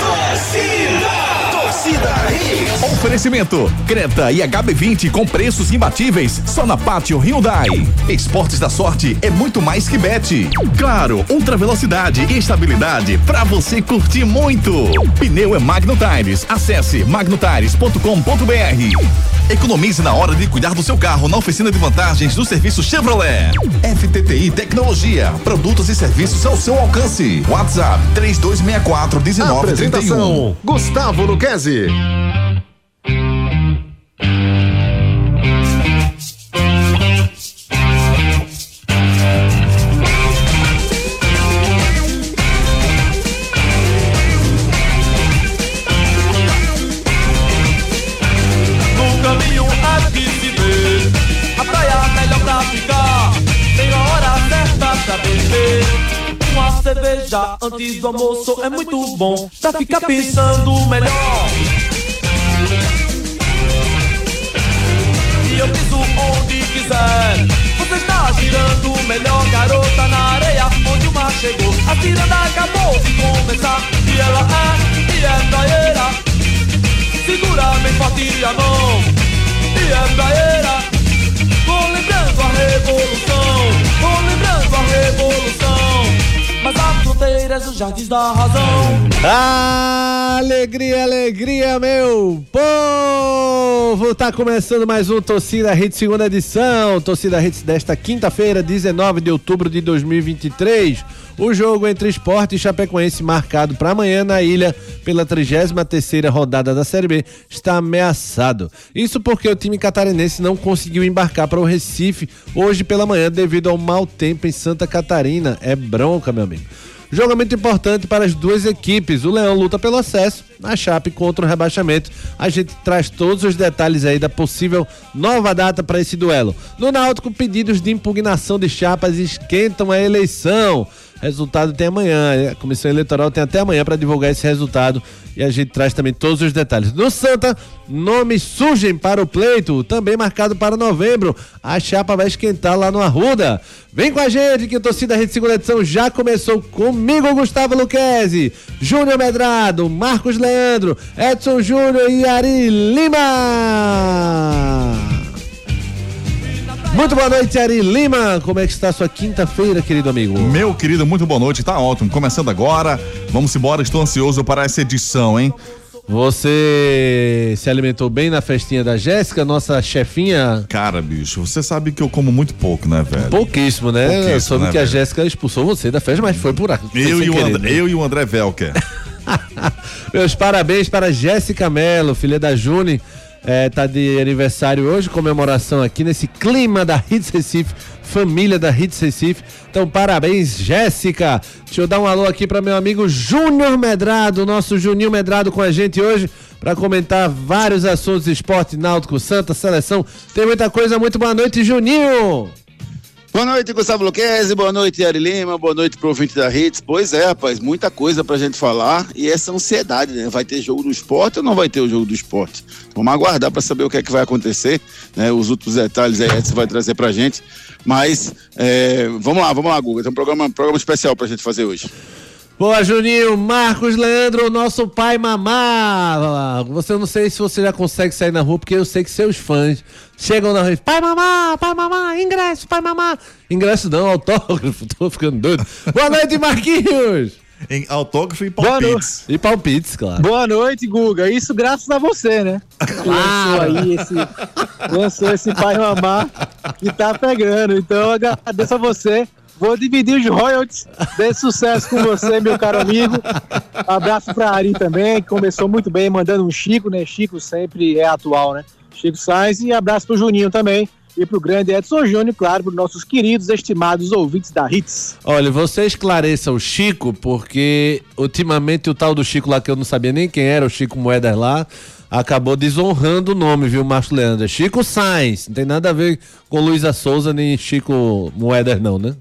Torcida! Torcida! Oferecimento: Creta e HB20 com preços imbatíveis só na Pátio Hyundai. Esportes da sorte é muito mais que bet. Claro, ultra velocidade e estabilidade para você curtir muito. Pneu é Magno Tires. Acesse magnotires.com.br. Economize na hora de cuidar do seu carro na oficina de vantagens do serviço Chevrolet. FTTI Tecnologia, produtos e serviços ao seu alcance. WhatsApp 3264 1931. Apresentação Gustavo Luquezzi. Cerveja antes do almoço é muito bom. Pra ficar pensando melhor. E eu piso onde quiser. Você está girando melhor Garota na areia onde o mar chegou. A ciranda acabou de começar E ela é, e é praieira. Segura bem forte a mão. E é praieira. Vou lembrando a revolução. Vou lembrando a revolução Mas a fronteira é os jardins da razão Alegria, alegria, meu povo! Tá começando mais um Torcida Hits segunda edição. Torcida Hits desta quinta-feira, 19 de outubro de 2023. O jogo entre Esporte e Chapecoense marcado para amanhã na ilha pela 33ª rodada da Série B está ameaçado. Isso porque o time catarinense não conseguiu embarcar para o Recife hoje pela manhã devido ao mau tempo em Santa Catarina. É bronca, meu amigo. Jogo muito importante para as duas equipes. O Leão luta pelo acesso, a Chape contra o rebaixamento. A gente traz todos os detalhes aí da possível nova data para esse duelo. No Náutico, pedidos de impugnação de chapas esquentam a eleição. Resultado tem amanhã. A Comissão Eleitoral tem até amanhã para divulgar esse resultado e a gente traz também todos os detalhes. No Santa, nomes surgem para o pleito, também marcado para novembro. A chapa vai esquentar lá no Arruda. Vem com a gente que a torcida Rede Segunda Edição já começou comigo, Gustavo Luquezzi, Júnior Medrado, Marcos Leandro, Edson Júnior e Ari Lima. Muito boa noite, Ari Lima. Como é que está a sua quinta-feira, querido amigo? Meu querido, muito boa noite, tá ótimo. Começando agora, vamos embora, estou ansioso para essa edição, hein? Você se alimentou bem na festinha da Jéssica, nossa chefinha? Cara, bicho, você sabe que eu como muito pouco, né, velho? Pouquíssimo, né? Pouquíssimo, Eu soube né, que a velho? Jéssica expulsou você da festa, mas foi por aqui. Eu, e o querer, André, né? eu e o André Velker. Meus parabéns para Jéssica Mello, filha da Juni. É, tá de aniversário hoje, comemoração aqui nesse clima da Hits Recife, família da Hits Recife. Então, parabéns, Jéssica. Deixa eu dar um alô aqui para meu amigo Júnior Medrado, nosso Juninho Medrado com a gente hoje para comentar vários assuntos esporte náutico, Santa, seleção. Tem muita coisa. Muito boa noite, Juninho. Boa noite, Gustavo Luquezzi, boa noite, Ari Lima, boa noite pro ouvinte da Hits. Pois é, rapaz, muita coisa pra gente falar e essa ansiedade, né? Vai ter jogo do esporte ou não vai ter o jogo do esporte? Vamos aguardar pra saber o que é que vai acontecer, né? Os outros detalhes aí Edson vai trazer pra gente. Mas é, vamos lá, vamos lá, Guga. Tem um programa, programa especial pra gente fazer hoje. Boa, Juninho. Marcos Leandro, nosso pai mamá. Você não sei se você já consegue sair na rua, porque eu sei que seus fãs chegam na rua e pai mamá, pai mamá, ingresso, pai mamá. Ingresso não, autógrafo. Tô ficando doido. Boa noite, Marquinhos. Em autógrafo e palpites. E palpites, claro. Boa noite, Guga. Isso graças a você, né? Que Lançou aí esse, lançou esse pai mamar que tá pegando. Então eu agradeço a você. Vou dividir os royalties desse sucesso com você, meu caro amigo. Abraço pra Ari também, que começou muito bem, mandando um Chico, né? Chico sempre é atual, né? Chico Sainz. E abraço pro Juninho também. E pro grande Edson Júnior, claro, pros nossos queridos, estimados ouvintes da Hits. Olha, você esclareça o Chico, porque ultimamente o tal do Chico lá, que eu não sabia nem quem era, o Chico Moedas lá, acabou desonrando o nome, viu, Márcio Leandro? É Chico Sainz. Não tem nada a ver com Luísa Souza nem Chico Moedas, não, né?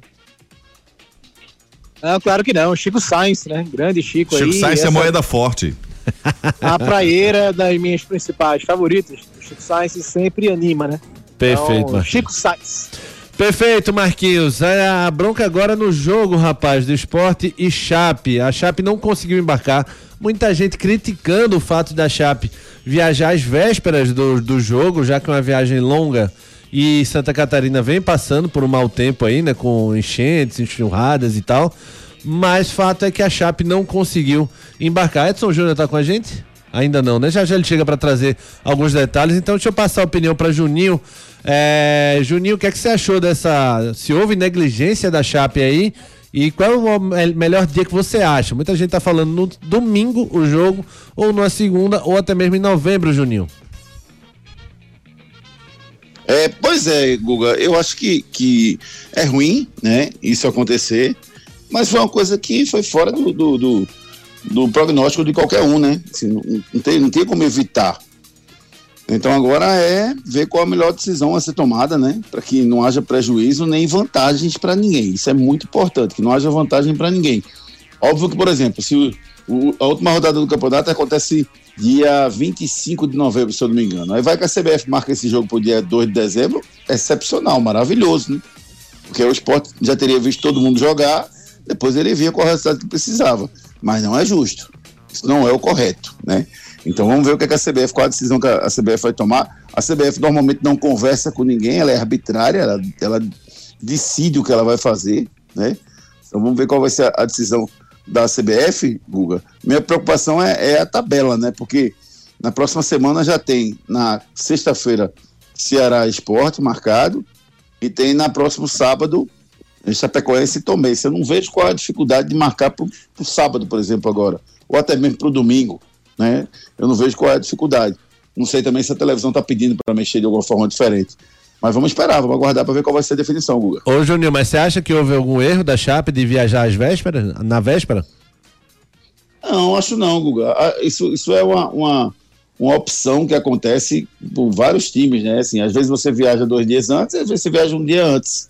Não, claro que não. Chico Sainz, né? Grande Chico, Chico aí. Sainz é essa- moeda forte. A praieira das minhas principais favoritas. O Chico Sainz sempre anima, né? Perfeito, Então. Chico Sainz. Perfeito, Marquinhos. É a bronca agora no jogo, rapaz, do esporte e Chape. A Chape não conseguiu embarcar. Muita gente criticando o fato da Chape viajar às vésperas do, do jogo, já que é uma viagem longa e Santa Catarina vem passando por um mau tempo aí, né? Com enchentes, enxurradas e tal. Mas fato é que a Chape não conseguiu embarcar. Edson Júnior tá com a gente? Ainda não, né? Já já ele chega para trazer alguns detalhes. Então deixa eu passar a opinião para Juninho. É, Juninho, o que é que você achou dessa. Se houve negligência da Chape aí? E qual é o melhor dia que você acha? Muita gente tá falando no domingo o jogo, ou na segunda, ou até mesmo em novembro, Juninho. É, pois é, Guga, eu acho que, que é ruim, né, isso acontecer, mas foi uma coisa que foi fora do, do, do, do prognóstico de qualquer um, né? Assim, não, não, tem, não tem como evitar. Então agora é ver qual a melhor decisão a ser tomada, né? Para que não haja prejuízo nem vantagens para ninguém. Isso é muito importante, que não haja vantagem para ninguém. Óbvio que, por exemplo, se o, o, a última rodada do campeonato acontece dia 25 de novembro, se eu não me engano. Aí vai que a CBF marca esse jogo para o dia 2 de dezembro, excepcional, maravilhoso, né? Porque o esporte já teria visto todo mundo jogar, depois ele via qual resultado que precisava. Mas não é justo. Isso não é o correto, né? Então vamos ver o que, é que a CBF, qual a decisão que a CBF vai tomar. A CBF normalmente não conversa com ninguém, ela é arbitrária, ela, ela decide o que ela vai fazer, né? Então vamos ver qual vai ser a, a decisão da CBF, Guga. Minha preocupação é, é, a tabela, né? Porque na próxima semana já tem na sexta-feira Ceará Esporte marcado e tem na próximo sábado Chapecoense e Tombense. Eu não vejo qual é a dificuldade de marcar para o sábado, por exemplo, agora, ou até mesmo para o domingo né? Eu não vejo qual é a dificuldade. Não sei também se a televisão está pedindo para mexer de alguma forma diferente. Mas vamos esperar, vamos aguardar para ver qual vai ser a definição, Guga. Ô, Júnior, mas você acha que houve algum erro da Chape de viajar às vésperas, na véspera? Não, acho não, Guga. Ah, isso, isso é uma, uma, uma opção que acontece por vários times, né? Assim, às vezes você viaja dois dias antes, às vezes você viaja um dia antes,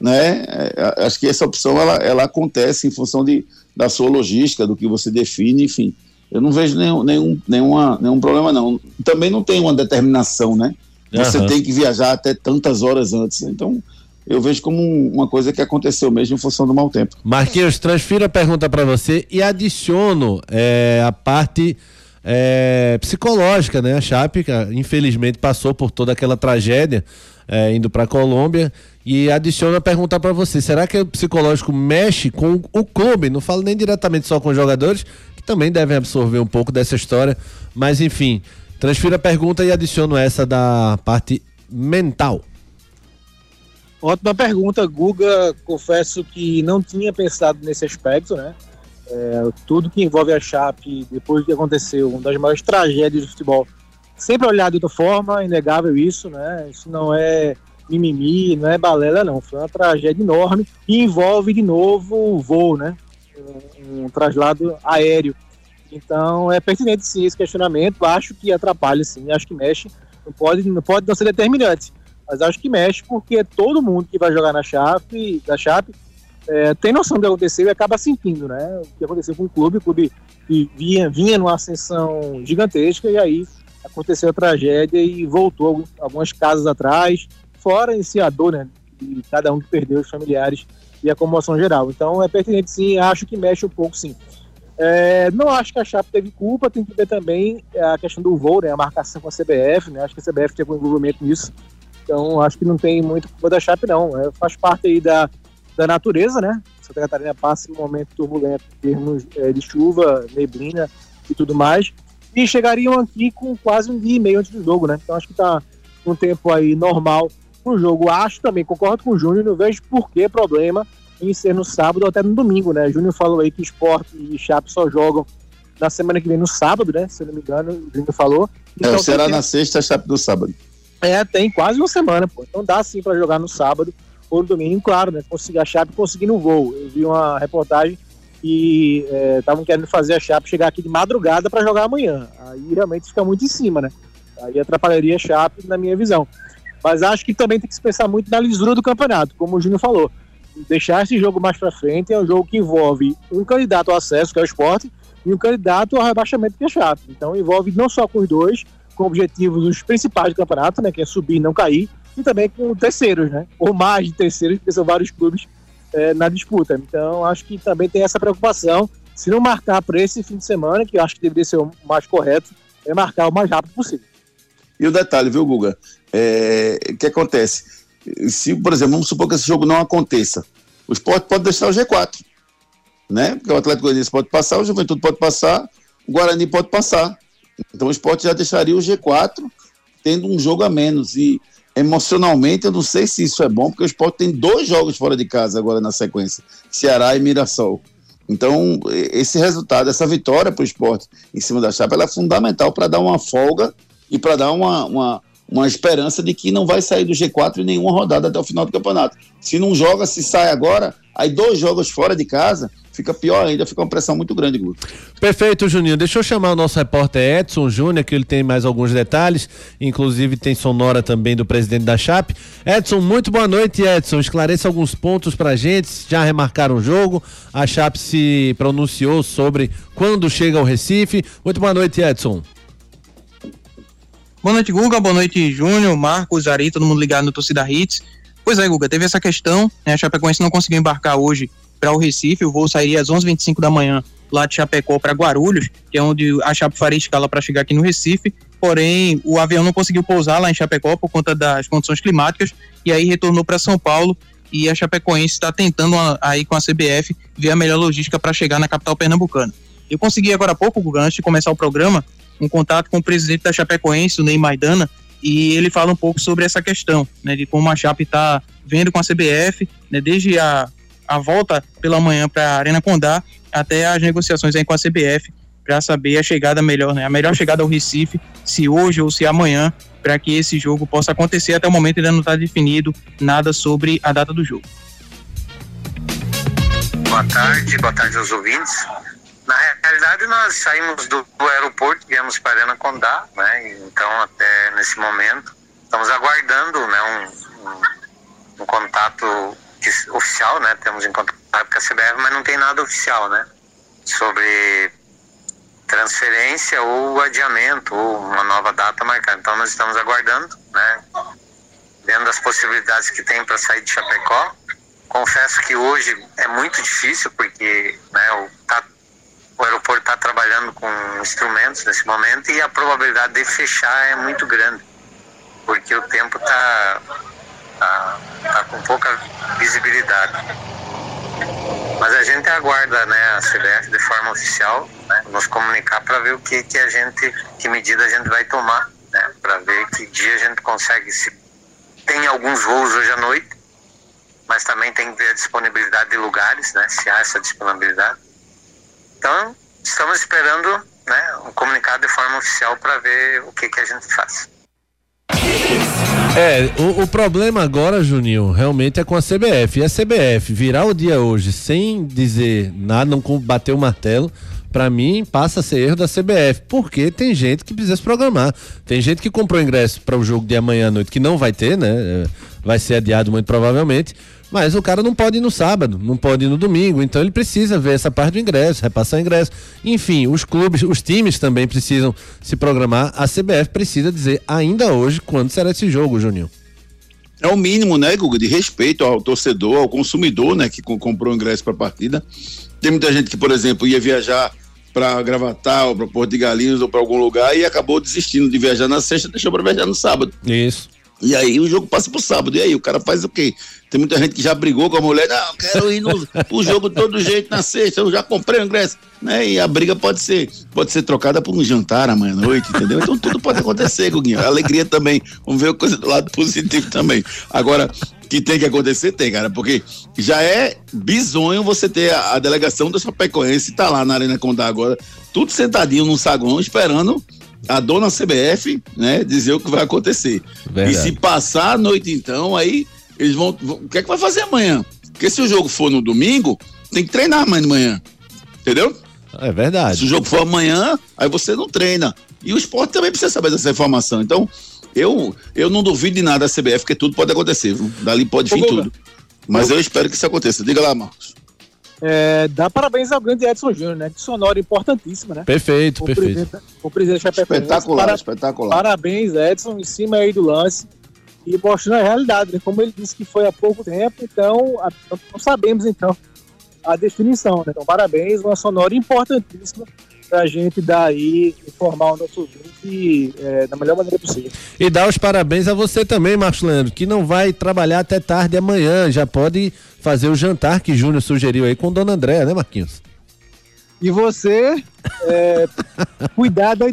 né? É, acho que essa opção ela, ela acontece em função de, da sua logística, do que você define, enfim. Eu não vejo nenhum, nenhum, nenhuma, nenhum problema, não. Também não tem uma determinação, né? Você uhum. tem que viajar até tantas horas antes. Então, eu vejo como uma coisa que aconteceu mesmo em função do mau tempo. Marquinhos, transfiro a pergunta para você e adiciono é, a parte é, psicológica, né? A Chape, infelizmente, passou por toda aquela tragédia é, indo para a Colômbia. E adiciono a pergunta para você: será que o psicológico mexe com o clube? Não falo nem diretamente só com os jogadores, que também devem absorver um pouco dessa história. Mas enfim, transfiro a pergunta e adiciono essa da parte mental. Ótima pergunta, Guga. Confesso que não tinha pensado nesse aspecto, né? É, tudo que envolve a Chape, depois que aconteceu, uma das maiores tragédias do futebol, sempre olhado de outra forma, inegável isso, né? Isso não é mimimi, não é balela, não. Foi uma tragédia enorme e envolve de novo o voo, né? um, um traslado aéreo. Então é pertinente sim esse questionamento. Acho que atrapalha sim, acho que mexe. Não pode, não pode não ser determinante, mas acho que mexe porque todo mundo que vai jogar na Chape, da Chape, é, tem noção do que aconteceu e acaba sentindo, né? O que aconteceu com o clube, o clube vinha, vinha numa ascensão gigantesca e aí aconteceu a tragédia e voltou algumas casas atrás, fora esse a dor, né? De cada um que perdeu os familiares e a comoção geral. Então é pertinente sim, acho que mexe um pouco sim. É, não acho que a Chape teve culpa, tem que ver também a questão do voo, né, a marcação com a CBF, né, acho que a CBF teve um envolvimento nisso, então acho que não tem muito culpa da Chape não, é, faz parte aí da, da natureza, né, Santa Catarina passa um momento turbulento em termos é, de chuva, neblina e tudo mais, e chegariam aqui com quase um dia e meio antes do jogo, né, então acho que está um tempo aí normal no jogo. Acho também, concordo com o Júnior, não vejo por que problema em ser no sábado ou até no domingo, né? O Júnior falou aí que esporte e Chape só jogam na semana que vem no sábado, né? Se eu não me engano, o Júnior falou. Então, é, será na sexta, Chape no sábado. É, tem quase uma semana, pô. Então dá sim para jogar no sábado ou no domingo, claro, né? Conseguir a Chape conseguindo um voo. Eu vi uma reportagem e estavam é, querendo fazer a Chape chegar aqui de madrugada para jogar amanhã. Aí realmente fica muito em cima, né? Aí atrapalharia a Chape na minha visão. Mas acho que também tem que se pensar muito na lisura do campeonato, como o Júnior falou. Deixar esse jogo mais para frente é um jogo que envolve um candidato ao acesso, que é o esporte, e um candidato ao rebaixamento, que é chato. Então envolve não só com os dois, com objetivos os principais do campeonato, né, que é subir e não cair, e também com terceiros, né? Ou mais de terceiros, porque são vários clubes é, na disputa. Então, acho que também tem essa preocupação. Se não marcar para esse fim de semana, que eu acho que deveria ser o mais correto, é marcar o mais rápido possível. E o detalhe, viu, Guga? É, que acontece? Se, por exemplo, vamos supor que esse jogo não aconteça, o esporte pode deixar o G4, né? Porque o Atlético Goianiense pode passar, o Juventude pode passar, o Guarani pode passar. Então o esporte já deixaria o G4 tendo um jogo a menos. E emocionalmente eu não sei se isso é bom, porque o esporte tem dois jogos fora de casa agora na sequência: Ceará e Mirassol. Então, esse resultado, essa vitória para o esporte em cima da chapa, é fundamental para dar uma folga e para dar uma, uma, uma esperança de que não vai sair do G4 em nenhuma rodada até o final do campeonato. Se não joga, se sai agora, aí dois jogos fora de casa, fica pior ainda, fica uma pressão muito grande, Guto. Perfeito, Juninho. Deixa eu chamar o nosso repórter Edson Júnior, que ele tem mais alguns detalhes, inclusive tem sonora também do presidente da Chape. Edson, muito boa noite, Edson. Esclareça alguns pontos pra gente, já remarcaram o jogo, a Chape se pronunciou sobre quando chega ao Recife. Muito boa noite, Edson. Boa noite, Guga. Boa noite, Júnior, Marcos, Ari, todo mundo ligado no Torcida Hits. Pois é, Guga, teve essa questão, né? A Chapecoense não conseguiu embarcar hoje para o Recife. O voo sairia às 11h25 da manhã lá de Chapecó para Guarulhos, que é onde a Chape faria escala para chegar aqui no Recife. Porém, o avião não conseguiu pousar lá em Chapecó por conta das condições climáticas e aí retornou para São Paulo. E a Chapecoense está tentando aí com a CBF ver a melhor logística para chegar na capital pernambucana. Eu consegui agora há pouco, Guga, antes de começar o programa, um contato com o presidente da Chapecoense, o Ney Maidana, e ele fala um pouco sobre essa questão, né, de como a Chape está vendo com a CBF, né, desde a, a volta pela manhã para a Arena Condá até as negociações aí com a CBF para saber a chegada melhor, né, a melhor chegada ao Recife, se hoje ou se amanhã, para que esse jogo possa acontecer. Até o momento ainda não está definido nada sobre a data do jogo. Boa tarde, boa tarde aos ouvintes. Na realidade, nós saímos do, aeroporto, viemos para Arena Condá, né? Então, até nesse momento, estamos aguardando, né, um, um, um contato oficial, né? Temos em contato com a CBF, mas não tem nada oficial, né? Sobre transferência ou adiamento ou uma nova data marcada. Então, nós estamos aguardando, né? Vendo as possibilidades que tem para sair de Chapecó. Confesso que hoje é muito difícil porque né, tá o aeroporto está trabalhando com instrumentos nesse momento e a probabilidade de fechar é muito grande, porque o tempo está tá, tá com pouca visibilidade. Mas a gente aguarda né, a CBF de forma oficial né, nos comunicar para ver o que, que a gente, que medida a gente vai tomar, né, para ver que dia a gente consegue se tem alguns voos hoje à noite, mas também tem que ver a disponibilidade de lugares, né, se há essa disponibilidade então, estamos esperando né, um comunicado de forma oficial para ver o que, que a gente faz. É, o, o, problema agora, Juninho, realmente é com a CBF. E a CBF virar o dia hoje sem dizer nada, não bater o martelo, para mim passa a ser erro da CBF, porque tem gente que precisa se programar. Tem gente que comprou ingresso para o jogo de amanhã à noite que não vai ter, né? É, vai ser adiado muito provavelmente mas o cara não pode ir no sábado, não pode ir no domingo, então ele precisa ver essa parte do ingresso, repassar o ingresso. Enfim, os clubes, os times também precisam se programar. A CBF precisa dizer ainda hoje quando será esse jogo, Juninho. É o mínimo, né, Guga, de respeito ao torcedor, ao consumidor, né, que comprou o ingresso para a partida. Tem muita gente que, por exemplo, ia viajar para Gravatar ou para Porto de Galinhos ou para algum lugar e acabou desistindo de viajar na sexta, deixou para viajar no sábado. Isso. E aí o jogo passa pro sábado. E aí o cara faz o quê? Tem muita gente que já brigou com a mulher, não, quero ir no, pro jogo todo jeito na sexta, eu já comprei o ingresso. Né? E a briga pode ser, pode ser trocada por um jantar amanhã à noite, entendeu? Então tudo pode acontecer, Guguinho. Alegria também. Vamos ver a coisa do lado positivo também. Agora, que tem que acontecer, tem, cara, porque já é bizonho você ter a, a delegação do Chapecoense, tá lá na Arena Condá agora, tudo sentadinho num saguão, esperando a dona CBF, né, dizer o que vai acontecer. Verdade. E se passar a noite então, aí eles vão, vão, o que é que vai fazer amanhã? Porque se o jogo for no domingo, tem que treinar amanhã de manhã. Entendeu? É verdade. Se o jogo for amanhã, aí você não treina. E o esporte também precisa saber dessa informação. Então, eu, eu não duvido de nada da CBF, porque tudo pode acontecer, viu? Dali pode vir tudo. Mas eu espero que isso aconteça. Diga lá, Marcos. É, dá parabéns ao grande Edson Júnior, né? Que sonora importantíssima, né? Perfeito, o perfeito. o presidente. Espetacular, para, espetacular. Parabéns, Edson, em cima aí do lance. e mostrando a realidade, né? Como ele disse que foi há pouco tempo, então a, não sabemos então a definição, né? Então parabéns, uma sonora importantíssima para a gente dar aí, informar o nosso ouvinte é, da melhor maneira possível. E dar os parabéns a você também, Marcos Leandro, que não vai trabalhar até tarde amanhã, já pode fazer o jantar que Júnior sugeriu aí com Dona Andréa, né, Marquinhos? E você, é, cuidado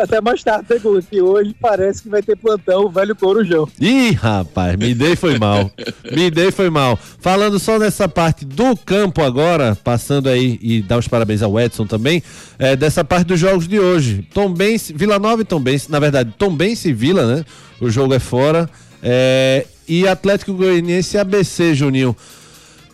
até mais tarde, que hoje parece que vai ter plantão o velho Corujão. Ih, rapaz, me dei foi mal. Me dei foi mal. Falando só nessa parte do campo agora, passando aí e dar os parabéns ao Edson também, é, dessa parte dos jogos de hoje. Tombense, Vila Nova e Tombense, na verdade, Tombense e Vila, né? O jogo é fora. É, e Atlético Goianiense e ABC, Juninho.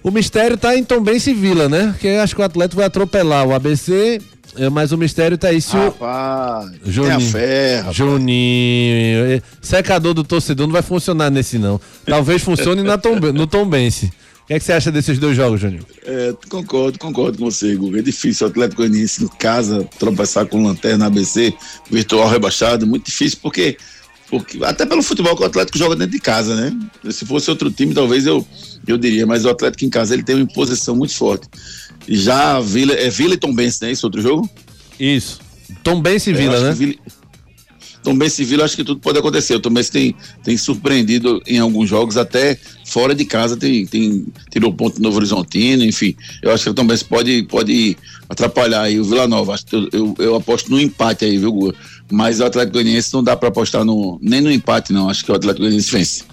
O mistério tá em Tombense Vila, né? Que acho que o Atlético vai atropelar o ABC, é, mas o mistério tá aí se o. Rapaz, Juninho, tem a fé, rapaz. Juninho. Secador do torcedor não vai funcionar nesse, não. Talvez funcione na Tom, no Tombense. O que, é que você acha desses dois jogos, Juninho? É, concordo, concordo com você, Guga. É difícil o Atlético Goianiense em casa tropeçar com lanterna ABC, virtual rebaixado, muito difícil, porque porque, até pelo futebol que o Atlético joga dentro de casa, né? Se fosse outro time, talvez eu, eu diria, mas o Atlético em casa ele tem uma imposição muito forte. Já Vila, é Vila e Tombense, né? Esse outro jogo? Isso. Tombense e Vila, é, né? Vila, Tombense e Vila, acho que tudo pode acontecer. O Tombense tem, tem surpreendido em alguns jogos, até fora de casa, tem, tem tirou ponto do Novo Horizontino, enfim. Eu acho que o Tombense pode, pode atrapalhar aí o Vila Nova. Eu, eu, eu aposto no empate aí, viu, Gua? Mas o Atlético Goianiense não dá para apostar no, nem no empate, não. Acho que o Atlético Goianiense vence.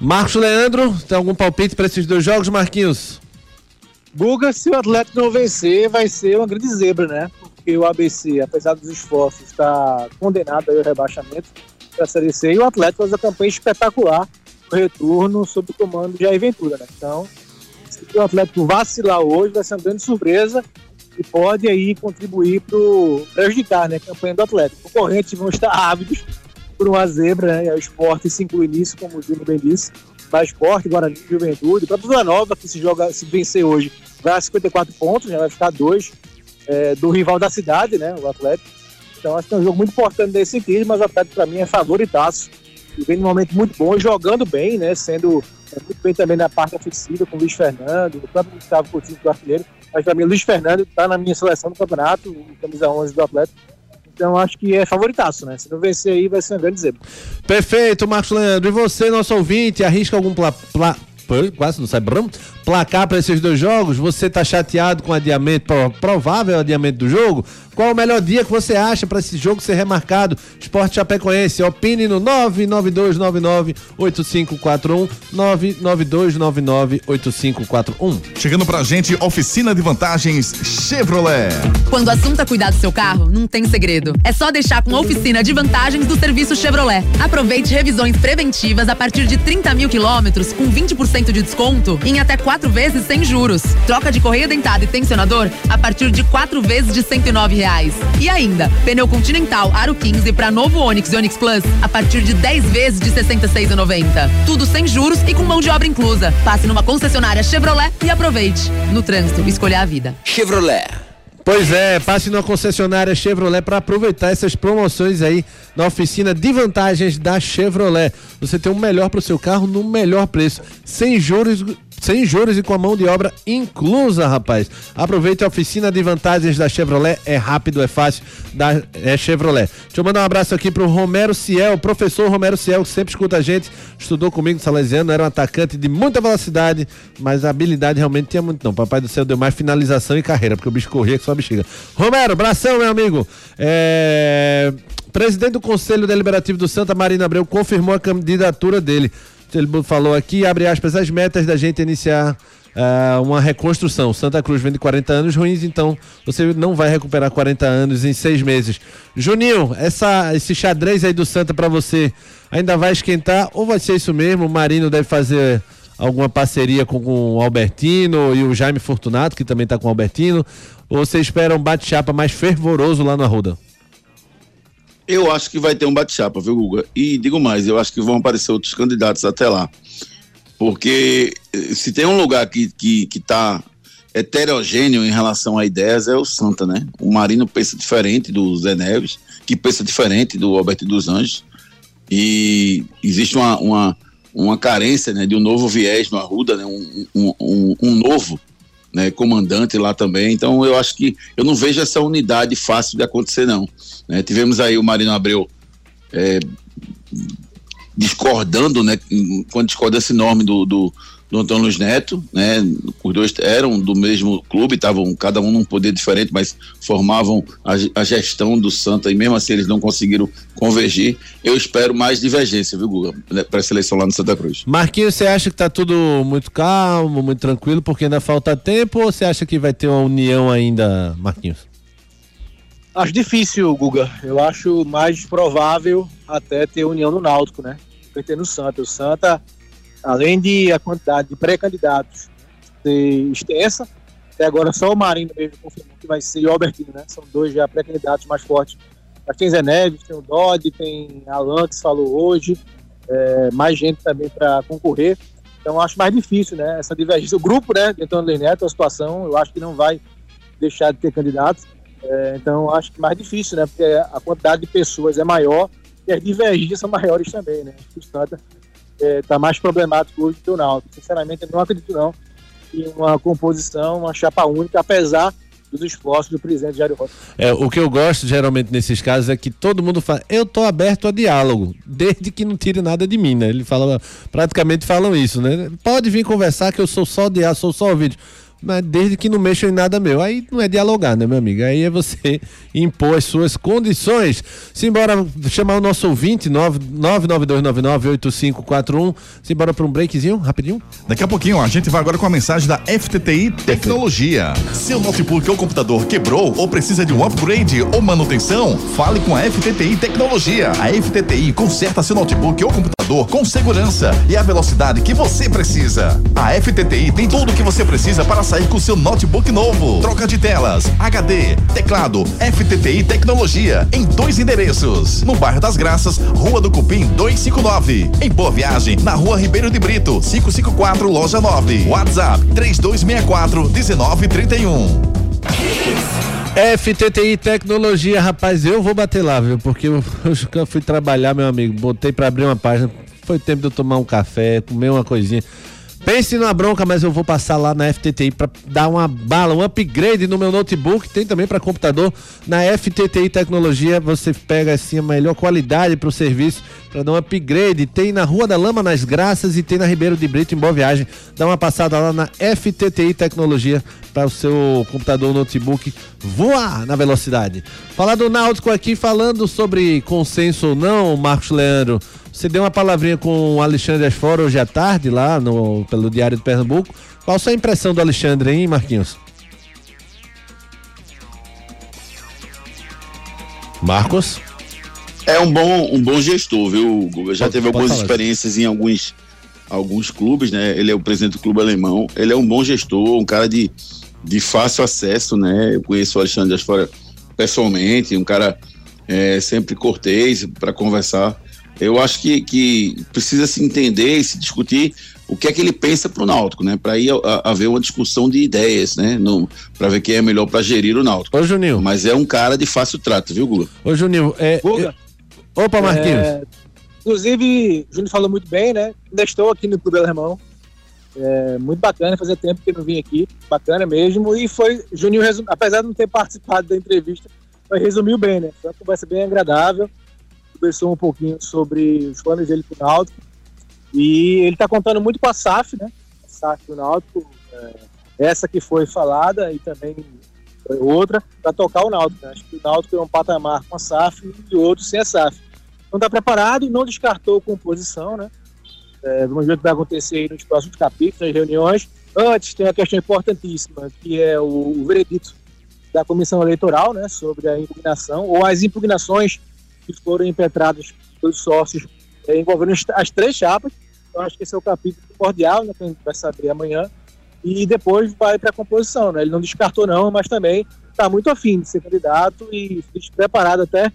Marcos Leandro, tem algum palpite para esses dois jogos, Marquinhos? Buga, se o Atlético não vencer, vai ser uma grande zebra, né? Porque o ABC, apesar dos esforços, está condenado ao rebaixamento para a Série C e o Atlético faz uma campanha espetacular no retorno sob o comando de Jair Ventura, né? Então, se o Atlético vacilar hoje, vai ser uma grande surpresa e pode aí contribuir para prejudicar né, a campanha do Atlético. Concorrentes vão estar ávidos por uma zebra, né? O esporte se inclui nisso, como o Júnior bem disse. Mas esporte, Guarani, Juventude, o próprio Vila Nova, que se joga, se vencer hoje, vai a 54 pontos, já vai ficar dois é, do rival da cidade, né? O Atlético. Então acho que é um jogo muito importante nesse sentido, mas o Atlético para mim é favoritaço. E vem num momento muito bom, jogando bem, né? Sendo muito bem também na parte ofensiva com o Luiz Fernando, o próprio Gustavo Coutinho, do artilheiro. Mas para mim, o Luiz Fernando está na minha seleção do campeonato, camisa 11 do Atlético. Então acho que é favoritaço, né? Se não vencer aí, vai ser um grande zebra. Perfeito, Marcos Leandro. E você, nosso ouvinte, arrisca algum pla, pla, quase não placar para esses dois jogos? Você tá chateado com o adiamento, provável adiamento do jogo? Qual o melhor dia que você acha para esse jogo ser remarcado? Esporte Chapecoense, opine no 992998541, 992998541. Chegando pra gente, oficina de vantagens Chevrolet. Quando o assunto é cuidar do seu carro, não tem segredo. É só deixar com a oficina de vantagens do serviço Chevrolet. Aproveite revisões preventivas a partir de 30 mil quilômetros com 20% de desconto em até quatro vezes sem juros. Troca de correia dentada e tensionador a partir de quatro vezes de 109 reais reais. E ainda, pneu Continental Aro 15 para novo Onix e Onix Plus a partir de 10 vezes de 66,90. Tudo sem juros e com mão de obra inclusa. Passe numa concessionária Chevrolet e aproveite. No trânsito, escolha a vida. Chevrolet. Pois é, passe numa concessionária Chevrolet para aproveitar essas promoções aí na oficina de vantagens da Chevrolet. Você tem o um melhor para o seu carro no melhor preço, sem juros sem juros e com a mão de obra inclusa, rapaz. Aproveite a oficina de vantagens da Chevrolet, é rápido, é fácil, da é Chevrolet. Deixa eu mandar um abraço aqui pro Romero Ciel, professor Romero Ciel, que sempre escuta a gente, estudou comigo no Salesiano, era um atacante de muita velocidade, mas a habilidade realmente tinha muito não. Papai do céu deu mais finalização e carreira, porque o bicho corria que só bexiga. Romero, abração, meu amigo. É... Presidente do Conselho Deliberativo do Santa Marina Abreu confirmou a candidatura dele. Ele falou aqui, abre aspas, as metas da gente iniciar uh, uma reconstrução. Santa Cruz vem de 40 anos ruins, então você não vai recuperar 40 anos em seis meses. Juninho, essa, esse xadrez aí do Santa para você ainda vai esquentar ou vai ser isso mesmo? O Marino deve fazer alguma parceria com, com o Albertino e o Jaime Fortunato, que também está com o Albertino? Ou você espera um bate-chapa mais fervoroso lá na Ruda? Eu acho que vai ter um bate-chapa, viu, Guga? E digo mais, eu acho que vão aparecer outros candidatos até lá. Porque eh, se tem um lugar que, que, que tá heterogêneo em relação a ideias é o Santa, né? O Marino pensa diferente do Zé Neves, que pensa diferente do Alberto dos Anjos. e existe uma, uma, uma carência né, de um novo viés no Arruda, né, um, um, um, um novo né, comandante lá também. Então eu acho que eu não vejo essa unidade fácil de acontecer, não. Né, tivemos aí o Marino Abreu é, discordando, né, com a discordância enorme do, do, do Antônio Luiz Neto, né? Os dois eram do mesmo clube, estavam cada um num poder diferente, mas formavam a, a, gestão do Santa e mesmo assim eles não conseguiram convergir. Eu espero mais divergência, viu, Guga, né, para a seleção lá no Santa Cruz. Marquinhos, você acha que tá tudo muito calmo, muito tranquilo, porque ainda falta tempo, ou você acha que vai ter uma união ainda, Marquinhos? Acho difícil, Guga. Eu acho mais provável até ter união no Náutico, né? Ter no Santa. O Santa além de a quantidade de pré-candidatos ser extensa, até agora só o Marinho mesmo confirmou que vai ser o Albertino, né? São dois já pré-candidatos mais fortes. Mas tem Zé Neves, tem o Dodge, tem Alan que falou hoje, é, mais gente também para concorrer. Então acho mais difícil, né? Essa divergência. O grupo, né, de Antônio Neto, a situação, eu acho que não vai deixar de ter candidatos. É, então acho que mais difícil, né? Porque a quantidade de pessoas é maior e as divergências são maiores também, né? Santa está é, mais problemático hoje que o Náutico. Sinceramente, eu não acredito não em uma composição, uma chapa única, apesar dos esforços do presidente Jair Rocha. É, o que eu gosto geralmente nesses casos é que todo mundo fala, eu tô aberto a diálogo, desde que não tire nada de mim, né? Ele fala, praticamente falam isso, né? Pode vir conversar que eu sou só diálogo, sou só vídeo mas desde que não mexam em nada meu. Aí não é dialogar, né, meu amigo? Aí é você impor as suas condições. Simbora chamar o nosso ouvinte, 992998541. Simbora para um breakzinho, rapidinho. Daqui a pouquinho, a gente vai agora com a mensagem da FTTI Tecnologia. Seu notebook ou computador quebrou ou precisa de um upgrade ou manutenção? Fale com a FTTI Tecnologia. A FTTI conserta seu notebook ou computador com segurança e a velocidade que você precisa. A FTTI tem tudo o que você precisa para sair com seu notebook novo. Troca de telas, HD, teclado, FTTI Tecnologia, em dois endereços. No bairro das Graças, Rua do Cupim 259. Em Boa Viagem, na Rua Ribeiro de Brito, 554, Loja 9. WhatsApp 3264 1931. FTTI Tecnologia, rapaz, eu vou bater lá, viu? Porque eu, eu fui trabalhar, meu amigo, botei para abrir uma página, foi tempo de eu tomar um café, comer uma coisinha. Pense na bronca, mas eu vou passar lá na FTTI para dar uma bala, um upgrade no meu notebook. Tem também para computador. Na FTTI Tecnologia você pega assim a melhor qualidade para o serviço, para dar um upgrade. Tem na Rua da Lama, nas Graças, e tem na Ribeiro de Brito, em Boa Viagem. Dá uma passada lá na FTTI Tecnologia para o seu computador, notebook voar na velocidade. Falar do Náutico aqui, falando sobre consenso ou não, Marcos Leandro. Você deu uma palavrinha com o Alexandre Asfora hoje à tarde, lá no, pelo Diário de Pernambuco. Qual a sua impressão do Alexandre, hein, Marquinhos? Marcos? É um bom, um bom gestor, viu, Guga? Já pode, teve algumas experiências em alguns, alguns clubes, né? Ele é o presidente do clube alemão. Ele é um bom gestor, um cara de, de fácil acesso, né? Eu conheço o Alexandre Asfora pessoalmente, um cara é, sempre cortês para conversar eu acho que, que precisa se entender e se discutir o que é que ele pensa para o Náutico, né? Para aí haver uma discussão de ideias, né? Para ver quem é melhor para gerir o Náutico. Ô, Juninho. Mas é um cara de fácil trato, viu, Gula? Ô, Juninho, é. Guga. É... Opa, Marquinhos. É... Inclusive, o Júnior falou muito bem, né? Ainda estou aqui no Clube Alemão. É muito bacana, fazia tempo que não vim aqui, bacana mesmo. E foi, Juninho, resum... apesar de não ter participado da entrevista, mas resumiu bem, né? Foi uma conversa bem agradável conversou um pouquinho sobre os planos dele para o Náutico. E ele está contando muito com a SAF, né? A SAF do Náutico, é, essa que foi falada e também outra, para tocar o Náutico. Né? Acho que o Náutico é um patamar com a SAF e outro sem a SAF. Então está preparado, não descartou composição, né? É, vamos ver o que vai acontecer aí nos próximos capítulos, nas reuniões. Antes, tem uma questão importantíssima, que é o, o veredito da comissão eleitoral, né, sobre a impugnação, ou as impugnações que foram impetrados pelos sócios é, envolvendo as três chapas. Então, acho que esse é o capítulo primordial, né, que a gente vai saber amanhã. E depois vai para a composição. Né? Ele não descartou, não, mas também está muito afim de ser candidato e preparado até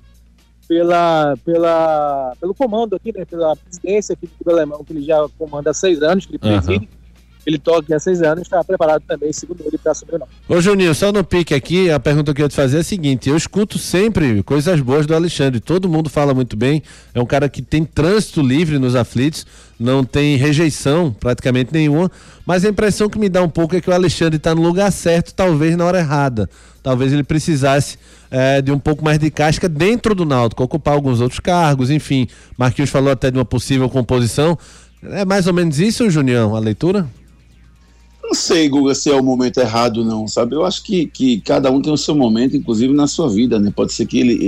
pela, pela, pelo comando aqui, né, pela presidência aqui do Clube Alemão, que ele já comanda há seis anos, que ele preside. Uhum. Ele toca há seis anos, está preparado também, segundo ele, para assumir o nome. Ô Juninho, só no pique aqui, a pergunta que eu ia te fazer é a seguinte: eu escuto sempre coisas boas do Alexandre, todo mundo fala muito bem, é um cara que tem trânsito livre nos aflitos, não tem rejeição praticamente nenhuma, mas a impressão que me dá um pouco é que o Alexandre está no lugar certo, talvez na hora errada. Talvez ele precisasse é, de um pouco mais de casca dentro do Náutico, ocupar alguns outros cargos, enfim. Marquinhos falou até de uma possível composição. É mais ou menos isso, Junião, a leitura? Não sei, Guga, se é o momento errado, não, sabe? Eu acho que, que cada um tem o seu momento, inclusive na sua vida, né? Pode ser que ele, ele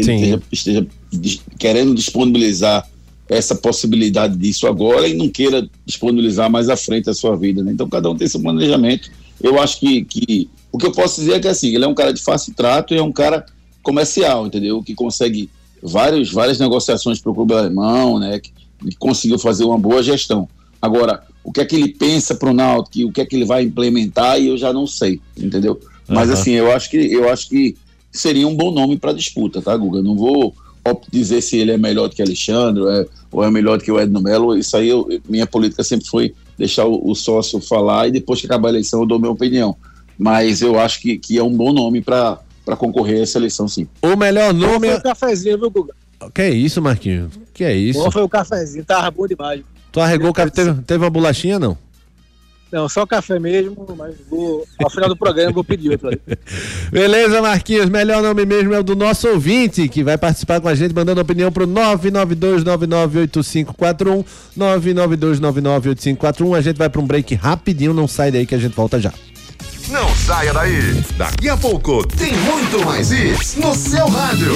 esteja, esteja querendo disponibilizar essa possibilidade disso agora e não queira disponibilizar mais à frente a sua vida, né? Então cada um tem seu planejamento. Eu acho que, que o que eu posso dizer é que assim, ele é um cara de fácil trato e é um cara comercial, entendeu? Que consegue vários, várias negociações para o clube alemão, né? Que, que conseguiu fazer uma boa gestão. Agora, o que é que ele pensa para o Náutico, o que é que ele vai implementar, e eu já não sei, entendeu? Mas uhum. assim, eu acho que eu acho que seria um bom nome para disputa, tá, Guga? Não vou dizer se ele é melhor do que Alexandre ou é, ou é melhor do que o Edno Melo. Isso aí, eu, minha política sempre foi deixar o, o, sócio falar e depois que acabar a eleição eu dou minha opinião. Mas eu acho que, que é um bom nome para concorrer a essa eleição, sim. O melhor nome é. o cafezinho, viu, Guga? Que é isso, Marquinhos? Que é isso? Bom foi o cafezinho, tava bom demais. Tu arregou o café, teve, teve uma bolachinha, não? Não, só café mesmo, mas vou, ao final do programa vou pedir outro ali. Beleza, Marquinhos, melhor nome mesmo é o do nosso ouvinte, que vai participar com a gente, mandando opinião pro 992998541, 992998541. A gente vai para um break rapidinho, não sai daí que a gente volta já. Não saia daí. Daqui a pouco tem muito mais isso no seu rádio.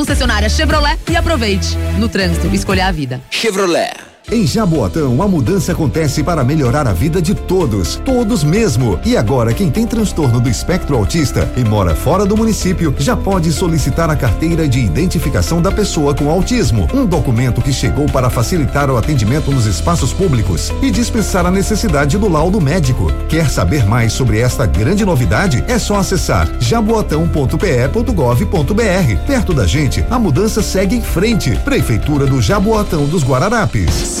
concessionária Chevrolet e aproveite. No trânsito, escolha a vida. Chevrolet. Em Jaboatão, a mudança acontece para melhorar a vida de todos, todos mesmo. E agora, quem tem transtorno do espectro autista e mora fora do município, já pode solicitar a carteira de identificação da pessoa com autismo, um documento que chegou para facilitar o atendimento nos espaços públicos e dispensar a necessidade do laudo médico. Quer saber mais sobre esta grande novidade? É só acessar jaboatão.pe.gov.br. Perto da gente, a mudança segue em frente. Prefeitura do Jaboatão dos Guararapes.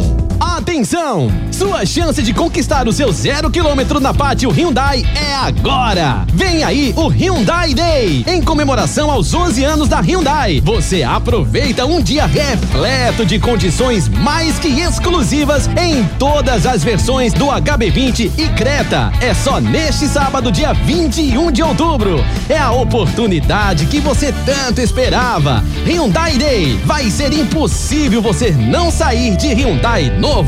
Oh. Atenção! Sua chance de conquistar o seu zero quilômetro na Pátio Hyundai é agora! Vem aí o Hyundai Day! Em comemoração aos 11 anos da Hyundai, você aproveita um dia repleto de condições mais que exclusivas em todas as versões do HB20 e Creta. É só neste sábado, dia 21 de outubro. É a oportunidade que você tanto esperava. Hyundai Day! Vai ser impossível você não sair de Hyundai novo.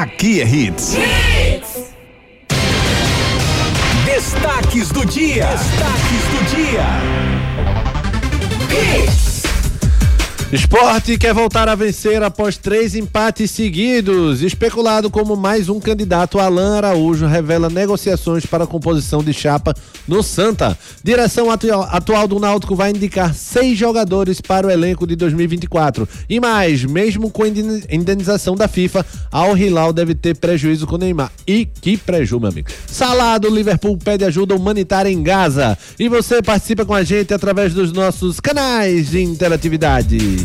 Aqui é Hits. Destaques do dia. Destaques do dia. Hits. Esporte quer voltar a vencer após três empates seguidos. Especulado como mais um candidato, Alain Araújo revela negociações para a composição de chapa no Santa. Direção atual, do Náutico vai indicar seis jogadores para o elenco de 2024. E mais, mesmo com indenização da FIFA, Al Hilal deve ter prejuízo com Neymar. E que prejuízo, meu amigo. Salado, Liverpool pede ajuda humanitária em Gaza. E você participa com a gente através dos nossos canais de interatividade.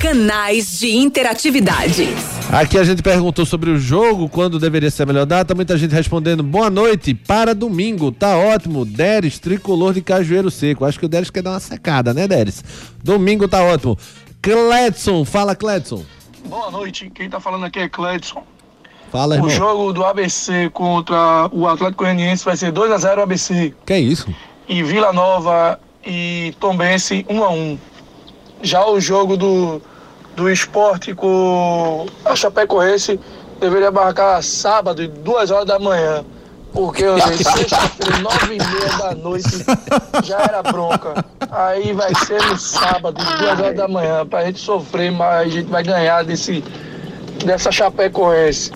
Canais de interatividade. Aqui a gente perguntou sobre o jogo, quando deveria ser a melhor data. Muita gente respondendo: boa noite, para domingo, tá ótimo. Deres, tricolor de Cajueiro Seco. Acho que o Deres quer dar uma secada, né, Deres? Domingo tá ótimo. Cledson, fala, Cledson. Boa noite, quem tá falando aqui é Cledson. Fala, O irmão. jogo do ABC contra o Atlético Goianiense vai ser 2x0 ABC. Que é isso? E Vila Nova e Tombense 1x1. Já o jogo do, do esporte com a Chapecoense deveria marcar sábado, 2 horas da manhã. Porque eu sei, sexta-feira, 9 e meia da noite, já era bronca. Aí vai ser no sábado, 2 horas da manhã, pra gente sofrer, mas a gente vai ganhar desse, dessa Chapecoense.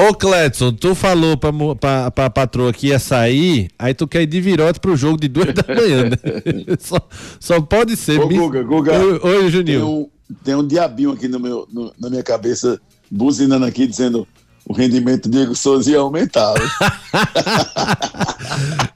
Ô Cledson, tu falou pra, pra, pra patroa que ia sair, aí tu quer ir de virote pro jogo de duas da manhã, né? Só, só pode ser. Ô, Guga, Guga. Oi, oi, Tem Juninho. um, tem um diabinho aqui no meu, no- na minha cabeça, buzinando aqui, dizendo o rendimento do Diego Souza ia aumentar.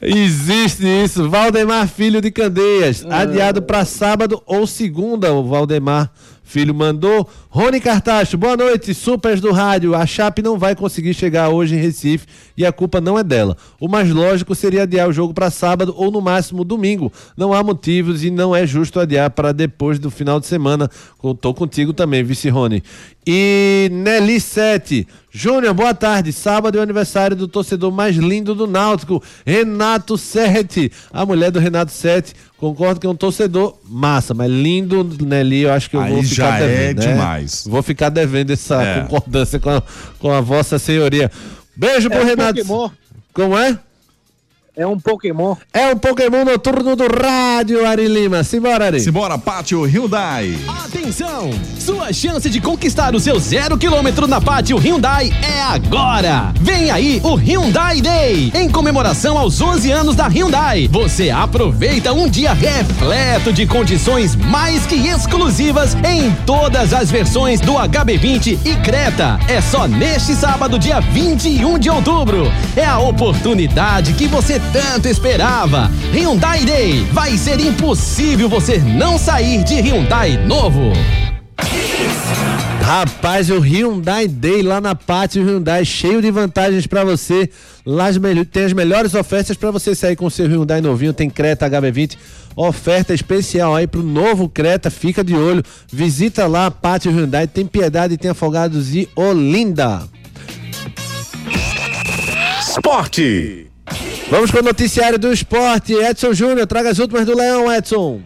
Existe isso. Valdemar Filho de Candeias. Adiado pra sábado ou segunda. O Valdemar Filho mandou. Rony Cartacho, boa noite. Supers do rádio. A Chape não vai conseguir chegar hoje em Recife e a culpa não é dela. O mais lógico seria adiar o jogo pra sábado ou no máximo domingo. Não há motivos e não é justo adiar para depois do final de semana. Tô contigo também, vice Rony. E Nelly 7. Júnior, boa tarde. Sábado é o aniversário do torcedor mais lindo do Náutico, Renato Sete. A mulher do Renato Sete. Concordo que é um torcedor massa, mas lindo, Nelly, eu acho que eu Aí vou ficar já é devendo. né? demais. Vou ficar devendo essa É. concordância com a, com a vossa senhoria. Beijo pro É um Renato. Pokémon. Como é? É um Pokémon. É um Pokémon noturno do rádio, Ari Lima. Simbora, Ari. Simbora, Pátio Hyundai. Atenção! Sua chance de conquistar o seu zero quilômetro na Pátio Hyundai é agora! Vem aí o Hyundai Day! Em comemoração aos 11 anos da Hyundai, você aproveita um dia repleto de condições mais que exclusivas em todas as versões do HB20 e Creta. É só neste sábado, dia 21 de outubro. É a oportunidade que você tanto esperava. Hyundai Day. Vai ser impossível você não sair de Hyundai novo. Rapaz, o Hyundai Day lá na Pátio Hyundai, cheio de vantagens pra você. Lá tem as melhores ofertas pra você sair com o seu Hyundai novinho. Tem Creta HB20, oferta especial aí pro novo Creta. Fica de olho, visita lá a Pátio Hyundai. Tem Piedade, tem Afogados e Olinda. Esporte. Vamos com o noticiário do esporte. Edson Júnior, traga as últimas do Leão, Edson.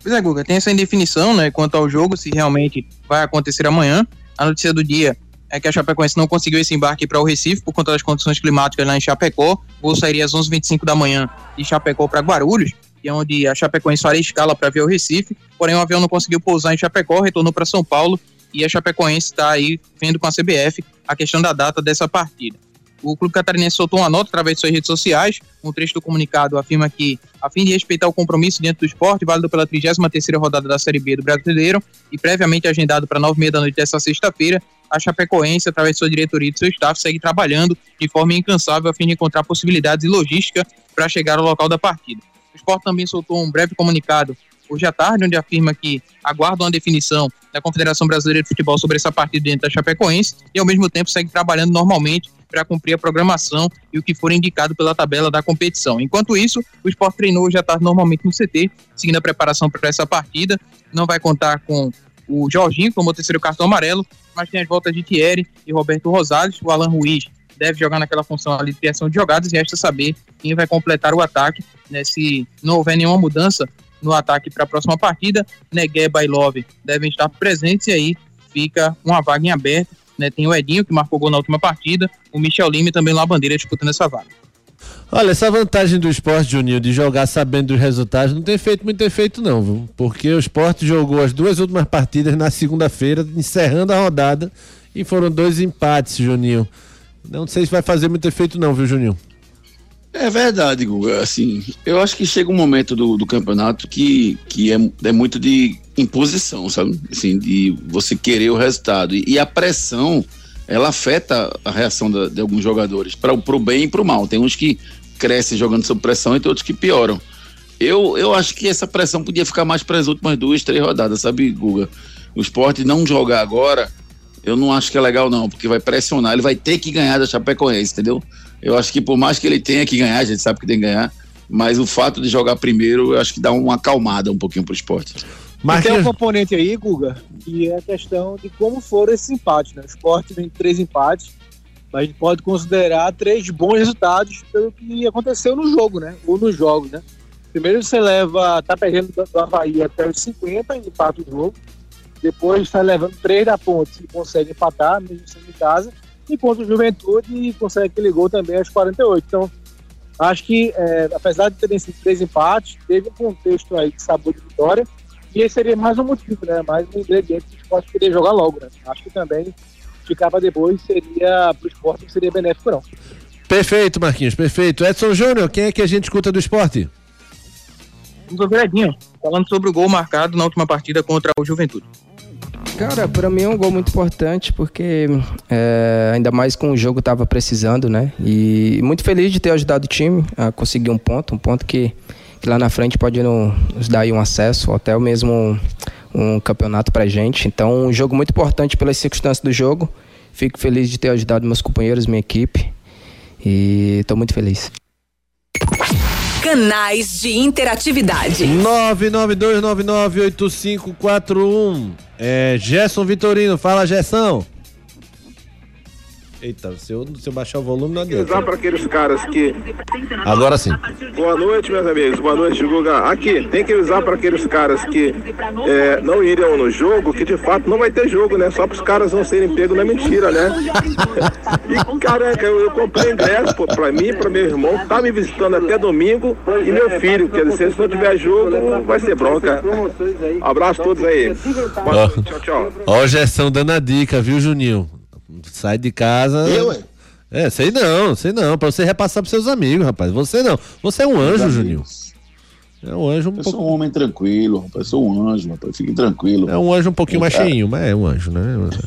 Pois é, Guga, tem essa indefinição, né, quanto ao jogo, se realmente vai acontecer amanhã. A notícia do dia é que a Chapecoense não conseguiu esse embarque para o Recife por conta das condições climáticas lá em Chapecó. O voo sairia às 11h25 da manhã de Chapecó para Guarulhos, que é onde a Chapecoense faria escala para ver o Recife. Porém, o avião não conseguiu pousar em Chapecó, retornou para São Paulo e a Chapecoense está aí vendo com a CBF a questão da data dessa partida. O clube catarinense soltou uma nota através de suas redes sociais. Um trecho do comunicado afirma que, a fim de respeitar o compromisso dentro do esporte, válido pela 33ª rodada da Série B do Brasileiro e previamente agendado para 9h30 da noite desta sexta-feira, a Chapecoense, através de sua diretoria e do seu staff, segue trabalhando de forma incansável a fim de encontrar possibilidades e logística para chegar ao local da partida. O Sport também soltou um breve comunicado hoje à tarde, onde afirma que aguarda uma definição da Confederação Brasileira de Futebol sobre essa partida dentro da Chapecoense e, ao mesmo tempo, segue trabalhando normalmente para cumprir a programação e o que for indicado pela tabela da competição. Enquanto isso, o Sport treinou à tarde normalmente no CT, seguindo a preparação para essa partida. Não vai contar com o Jorginho como o terceiro cartão amarelo, mas tem as voltas de Thierry e Roberto Rosales. O Alan Ruiz deve jogar naquela função ali de criação de jogadas e resta saber quem vai completar o ataque, né, se não houver nenhuma mudança no ataque para a próxima partida, Negueba e Love devem estar presentes e aí fica uma vaga em aberto, né, tem o Edinho que marcou gol na última partida, o Michel Lima também La Bandeira disputando essa vaga. Olha, essa vantagem do esporte, Juninho, de jogar sabendo dos resultados, não tem feito muito efeito, não, viu? Porque o esporte jogou as duas últimas partidas na segunda-feira, encerrando a rodada, e foram dois empates, Juninho. Não sei se vai fazer muito efeito, não, viu, Juninho? É verdade, Guga. Assim, eu acho que chega um momento do, do campeonato que, que é, é muito de imposição, sabe? Assim, de você querer o resultado. E, e a pressão, ela afeta a reação da, de alguns jogadores, para o bem e para o mal. Tem uns que crescem jogando sob pressão e tem outros que pioram. Eu, eu acho que essa pressão podia ficar mais para as últimas duas, três rodadas, sabe, Guga? O esporte não jogar agora, eu não acho que é legal, não, porque vai pressionar, ele vai ter que ganhar da Chapecoense, entendeu? Eu acho que por mais que ele tenha que ganhar, a gente sabe que tem que ganhar, mas o fato de jogar primeiro, eu acho que dá uma acalmada um pouquinho pro esporte. Mas tem um componente aí, Guga, que é a questão de como foram esses empates, né? O esporte vem três empates, mas a gente pode considerar três bons resultados pelo que aconteceu no jogo, né? Ou nos jogos, né? Primeiro você leva, tá perdendo do Havaí até os 50 e empata o jogo. Depois está levando três da ponte e consegue empatar, mesmo sendo em casa. Enquanto o Juventude consegue aquele gol também aos 48. Então, acho que, é, apesar de terem sido três empates, teve um contexto aí de sabor de vitória. E esse seria mais um motivo, né? Mais um ingrediente que o esporte querer jogar logo, né? Acho que também ficar para depois seria, para o esporte, seria benéfico, não. Perfeito, Marquinhos, perfeito. Edson Júnior, quem é que a gente escuta do esporte? O Greginho, falando sobre o gol marcado na última partida contra o Juventude. Cara, para mim é um gol muito importante porque é, ainda mais com o jogo tava precisando, né? E muito feliz de ter ajudado o time a conseguir um ponto, um ponto que, que lá na frente pode nos dar um acesso, até o mesmo um, um campeonato pra gente. Então, um jogo muito importante pelas circunstâncias do jogo. Fico feliz de ter ajudado meus companheiros, minha equipe. E estou muito feliz. Canais de interatividade. 992998541. É Gerson Vitorino, fala Gerson. Eita, se eu, se eu baixar o volume não adianta. Usar para aqueles caras que. Agora sim. Boa noite, meus amigos. Boa noite, Guga. Aqui, tem que usar para aqueles caras que é, não iriam no jogo, que de fato não vai ter jogo, né? Só para os caras não serem pegos na mentira, né? e caraca, eu, eu comprei ingresso pô, para mim, para meu irmão, tá me visitando até domingo, e meu filho. Quer dizer, se não tiver jogo, vai ser bronca. Abraço a todos aí. Boa noite, tchau, tchau. Ó, o Gerson dando a dica, viu, Juninho? Sai de casa. Eu, é? É, sei não, sei não. Pra você repassar pros seus amigos, rapaz. Você não. Você é um anjo, Juninho. É um anjo um eu pouco... sou um homem tranquilo, rapaz. Eu sou um anjo, rapaz. Fique tranquilo. É um anjo um pouquinho mais cheinho, mas é um anjo, né?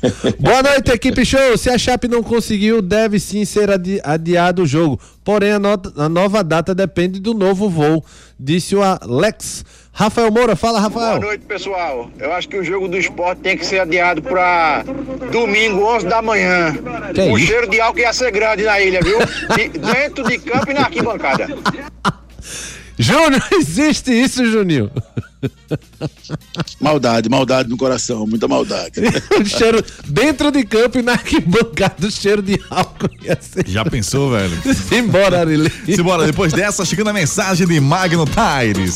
Boa noite, equipe show. Se a Chape não conseguiu, deve sim ser adi adiado o jogo. Porém, a, no a nova data depende do novo voo, disse o Alex. Rafael Moura, fala, Rafael. Boa noite, pessoal. Eu acho que o jogo do esporte tem que ser adiado para domingo, 11 da manhã. Que o isso? cheiro de álcool ia ser grande na ilha, viu? De- dentro de campo e na arquibancada. Júnior, existe isso, Juninho? Maldade, maldade no coração, muita maldade. o cheiro dentro de campo e na arquibancada, o cheiro de álcool ia ser. Já pensou, velho? Simbora, Arilê. Simbora, depois dessa, chegando a mensagem de Magno Tires.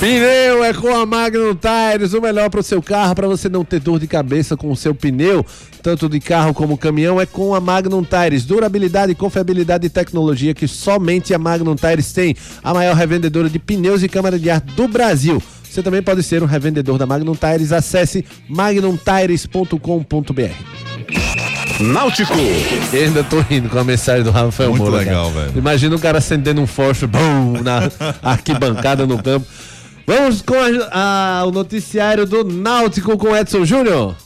Pneu é com a Magnum Tires, o melhor para o seu carro, para você não ter dor de cabeça com o seu pneu, tanto de carro como caminhão, é com a Magnum Tires. Durabilidade, confiabilidade e tecnologia que somente a Magnum Tires tem, a maior revendedora de pneus e câmara de ar do Brasil. Você também pode ser um revendedor da Magnum Tires. Acesse magnumtires.com.br. Náutico. Eu ainda tô rindo com a mensagem do Rafael Muito Moura. legal, cara. velho. Imagina um cara acendendo um fósforo bum, na arquibancada no campo. Vamos com a- a- o noticiário do Náutico com Edson Júnior.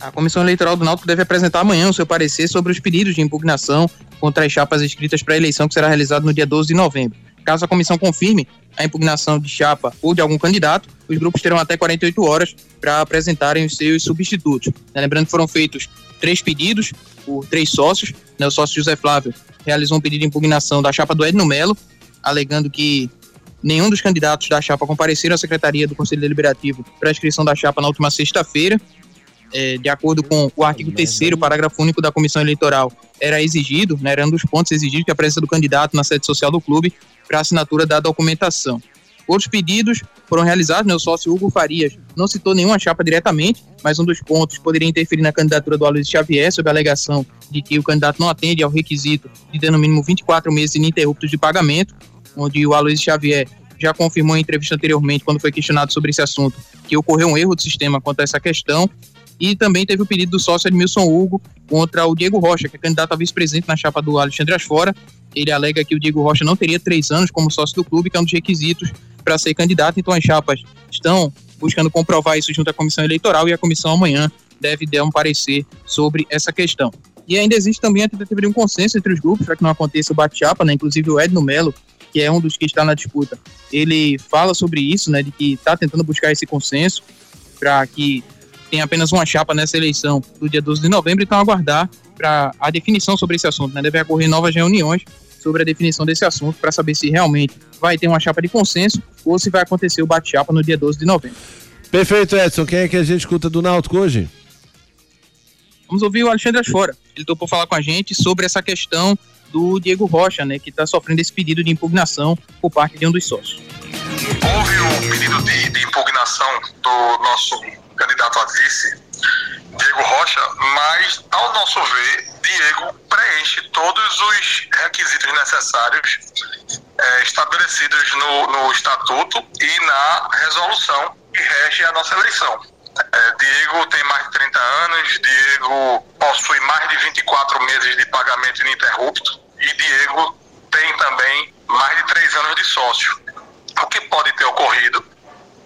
A Comissão Eleitoral do Náutico deve apresentar amanhã o seu parecer sobre os pedidos de impugnação contra as chapas inscritas para a eleição que será realizada no dia 12 de novembro. Caso a comissão confirme a impugnação de chapa ou de algum candidato, os grupos terão até 48 horas para apresentarem os seus substitutos. Lembrando que foram feitos três pedidos por três sócios. né, O sócio José Flávio realizou um pedido de impugnação da chapa do Edno Melo, alegando que nenhum dos candidatos da chapa compareceram à secretaria do Conselho Deliberativo para a inscrição da chapa na última sexta-feira é, de acordo com o artigo 3 parágrafo único da comissão eleitoral, era exigido, né, era um dos pontos exigidos que a presença do candidato na sede social do clube para assinatura da documentação. Outros pedidos foram realizados, né, o sócio Hugo Farias não citou nenhuma chapa diretamente, mas um dos pontos poderia interferir na candidatura do Aloysio Xavier sob a alegação de que o candidato não atende ao requisito de ter no mínimo 24 meses ininterruptos de pagamento, onde o Aloysio Xavier já confirmou em entrevista anteriormente, quando foi questionado sobre esse assunto, que ocorreu um erro do sistema quanto a essa questão. E também teve o pedido do sócio Edmilson Hugo contra o Diego Rocha, que é candidato a vice-presidente na chapa do Alexandre Asfora. Ele alega que o Diego Rocha não teria três anos como sócio do clube, que é um dos requisitos para ser candidato. Então as chapas estão buscando comprovar isso junto à comissão eleitoral e a comissão amanhã deve dar um parecer sobre essa questão. E ainda existe também a tentativa de um consenso entre os grupos para que não aconteça o bate-chapa, né? Inclusive o Edno Melo, que é um dos que está na disputa, ele fala sobre isso, né? De que está tentando buscar esse consenso para que tenha apenas uma chapa nessa eleição do dia 12 de novembro, então aguardar para a definição sobre esse assunto, né? Deve ocorrer novas reuniões sobre a definição desse assunto para saber se realmente vai ter uma chapa de consenso ou se vai acontecer o bate-chapa no dia 12 de novembro. Perfeito, Edson. Quem é que a gente escuta do Náutico hoje? Vamos ouvir o Alexandre Asfora. Ele topou falar com a gente sobre essa questão do Diego Rocha, né, que está sofrendo esse pedido de impugnação por parte de um dos sócios. Houve um pedido de, de impugnação do nosso candidato a vice, Diego Rocha, mas, ao nosso ver, Diego preenche todos os requisitos necessários eh, estabelecidos no, no estatuto e na resolução que rege a nossa eleição. Eh, Diego tem mais de 30 anos, Diego possui mais de 24 meses de pagamento ininterrupto e Diego tem também mais de 3 anos de sócio. O que pode ter ocorrido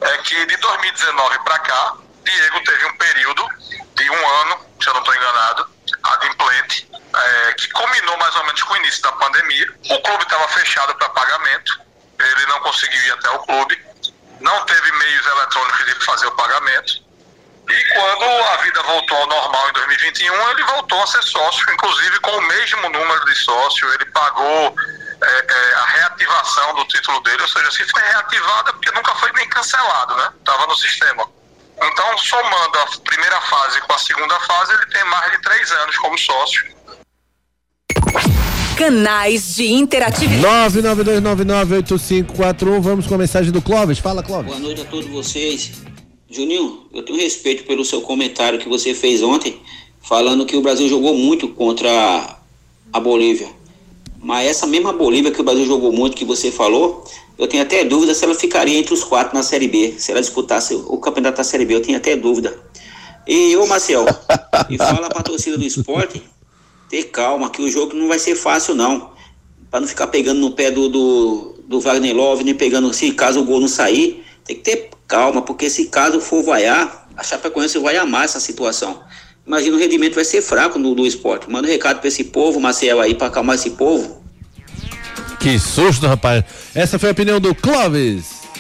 é que de 2019 para cá, Diego teve um período de um ano, se eu não estou enganado, adimplente, é, que combinou mais ou menos com o início da pandemia. O clube estava fechado para pagamento, ele não conseguiu ir até o clube, não teve meios eletrônicos de fazer o pagamento. E quando a vida voltou ao normal em 2021, ele voltou a ser sócio, inclusive com o mesmo número de sócio. Ele pagou é, é, a reativação do título dele, ou seja, se foi reativada porque nunca foi nem cancelado, né? Estava no sistema. Então, somando a primeira fase com a segunda fase, ele tem mais de três anos como sócio. Canais de interatividade. 992998541. Vamos com a mensagem do Clóvis. Fala, Clóvis. Boa noite a todos vocês. Juninho, eu tenho respeito pelo seu comentário que você fez ontem, falando que o Brasil jogou muito contra a Bolívia. Mas essa mesma Bolívia que o Brasil jogou muito, que você falou, eu tenho até dúvida se ela ficaria entre os quatro na Série B. Se ela disputasse o campeonato da Série B, eu tenho até dúvida. E ô Marcel, e fala pra torcida do esporte ter calma, que o jogo não vai ser fácil, não. Pra não ficar pegando no pé do, do, do Wagner Love, nem pegando, se caso o gol não sair, tem que ter calma, porque se caso for vaiar, a Chapecoense vai amar essa situação. Imagina o rendimento vai ser fraco no, do esporte. Manda um recado pra esse povo, Marcel, aí, pra acalmar esse povo. Que susto, rapaz. Essa foi a opinião do Clóvis.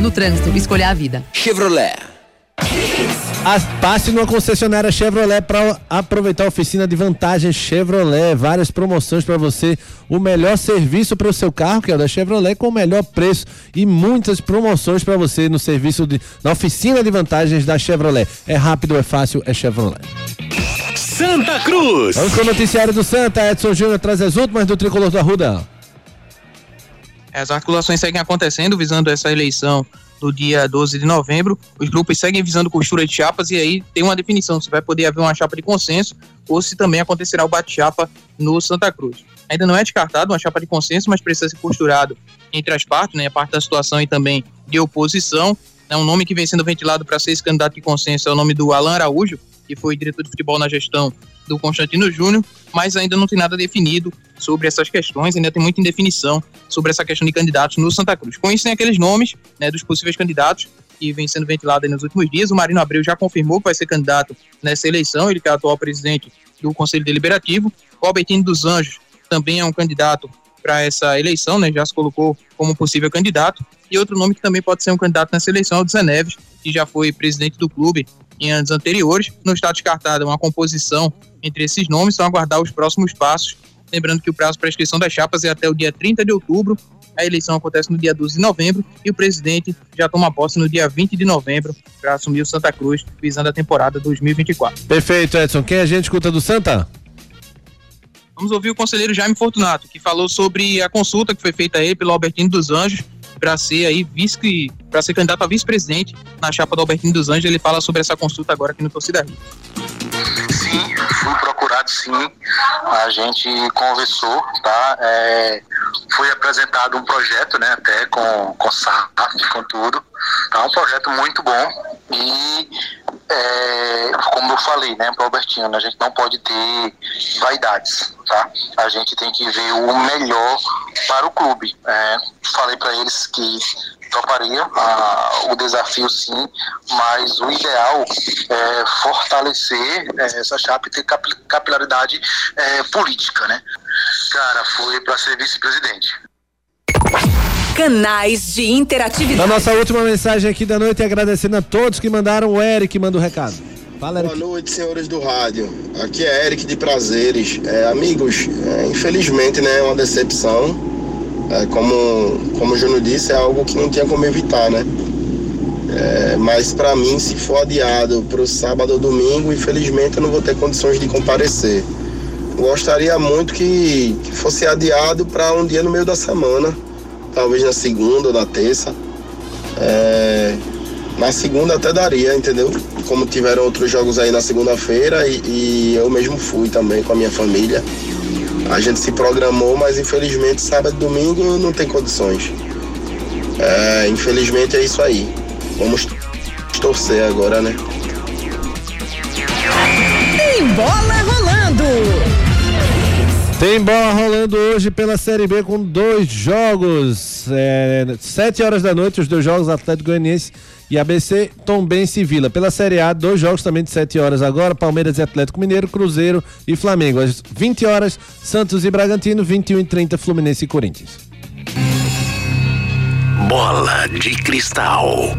No trânsito, escolha a vida. Chevrolet. As- Passe numa concessionária Chevrolet para aproveitar a oficina de vantagens Chevrolet. Várias promoções para você. O melhor serviço para o seu carro, que é o da Chevrolet, com o melhor preço. E muitas promoções para você no serviço de, na oficina de vantagens da Chevrolet. É rápido, é fácil, é Chevrolet. Santa Cruz. Vamos com o noticiário do Santa. Edson Júnior traz as últimas do tricolor do Arruda. As articulações seguem acontecendo visando essa eleição do dia 12 de novembro. Os grupos seguem visando costura de chapas e aí tem uma definição se vai poder haver uma chapa de consenso ou se também acontecerá o bate-chapa no Santa Cruz. Ainda não é descartado uma chapa de consenso, mas precisa ser costurado entre as partes, né, a parte da situação e também de oposição. É um nome que vem sendo ventilado para ser esse candidato de consenso é o nome do Alan Araújo, que foi diretor de futebol na gestão do Constantino Júnior, mas ainda não tem nada definido sobre essas questões, ainda tem muita indefinição sobre essa questão de candidatos no Santa Cruz. Com isso, tem aqueles nomes né, dos possíveis candidatos que vem sendo ventilado nos últimos dias. O Marino Abreu já confirmou que vai ser candidato nessa eleição, ele que é o atual presidente do Conselho Deliberativo. O Albertino dos Anjos também é um candidato para essa eleição, né, já se colocou como possível candidato. E outro nome que também pode ser um candidato nessa eleição é o Zé Neves, que já foi presidente do clube em anos anteriores. Não está descartada uma composição entre esses nomes, são aguardar os próximos passos. Lembrando que o prazo para inscrição das chapas é até o dia 30 de outubro. A eleição acontece no dia 12 de novembro e o presidente já toma posse no dia 20 de novembro para assumir o Santa Cruz, visando a temporada 2024. Perfeito, Edson. Quem a gente escuta do Santa? Vamos ouvir o conselheiro Jaime Fortunato, que falou sobre a consulta que foi feita a ele pelo Albertino dos Anjos para ser aí vice para ser candidato a vice-presidente na chapa do Albertino dos Anjos. Ele fala sobre essa consulta agora aqui no Torcida Rio. Sim, fui procurado sim. A gente conversou, tá? É, foi apresentado um projeto, né? Até com, com SAF, com tudo. Tá um projeto muito bom. E é, como eu falei, né, pro Albertino, né, a gente não pode ter vaidades, tá? A gente tem que ver o melhor para o clube. É, falei para eles que toparia ah, o desafio sim, mas o ideal é fortalecer é, essa chapa e ter capi- capilaridade é, política, né? Cara, foi para ser vice-presidente. Canais de interatividade. A nossa última mensagem aqui da noite, agradecendo a todos que mandaram. O Eric manda o recado. Fala. Boa noite, senhores do rádio. Aqui é Eric de Prazeres. É, amigos, é, infelizmente, né, é uma decepção. É, como, como o Júnior disse, é algo que não tinha como evitar, né? É, mas para mim, se for adiado para o sábado ou domingo, infelizmente eu não vou ter condições de comparecer. Gostaria muito que, que fosse adiado para um dia no meio da semana, talvez na segunda ou na terça. É, na segunda até daria, entendeu? Como tiveram outros jogos aí na segunda-feira e, e eu mesmo fui também com a minha família. A gente se programou, mas infelizmente sábado e domingo não tem condições. É, infelizmente é isso aí. Vamos torcer agora, né? Tem bola rolando. Tem bola rolando hoje pela Série B com dois jogos. É, sete horas da noite, os dois jogos Atlético Goianiense e ABC Tombense e Vila. Pela Série A, dois jogos também de 7 horas agora, Palmeiras e Atlético Mineiro, Cruzeiro e Flamengo. Às 20 horas, Santos e Bragantino, 21 e 30, Fluminense e Corinthians. Bola de cristal.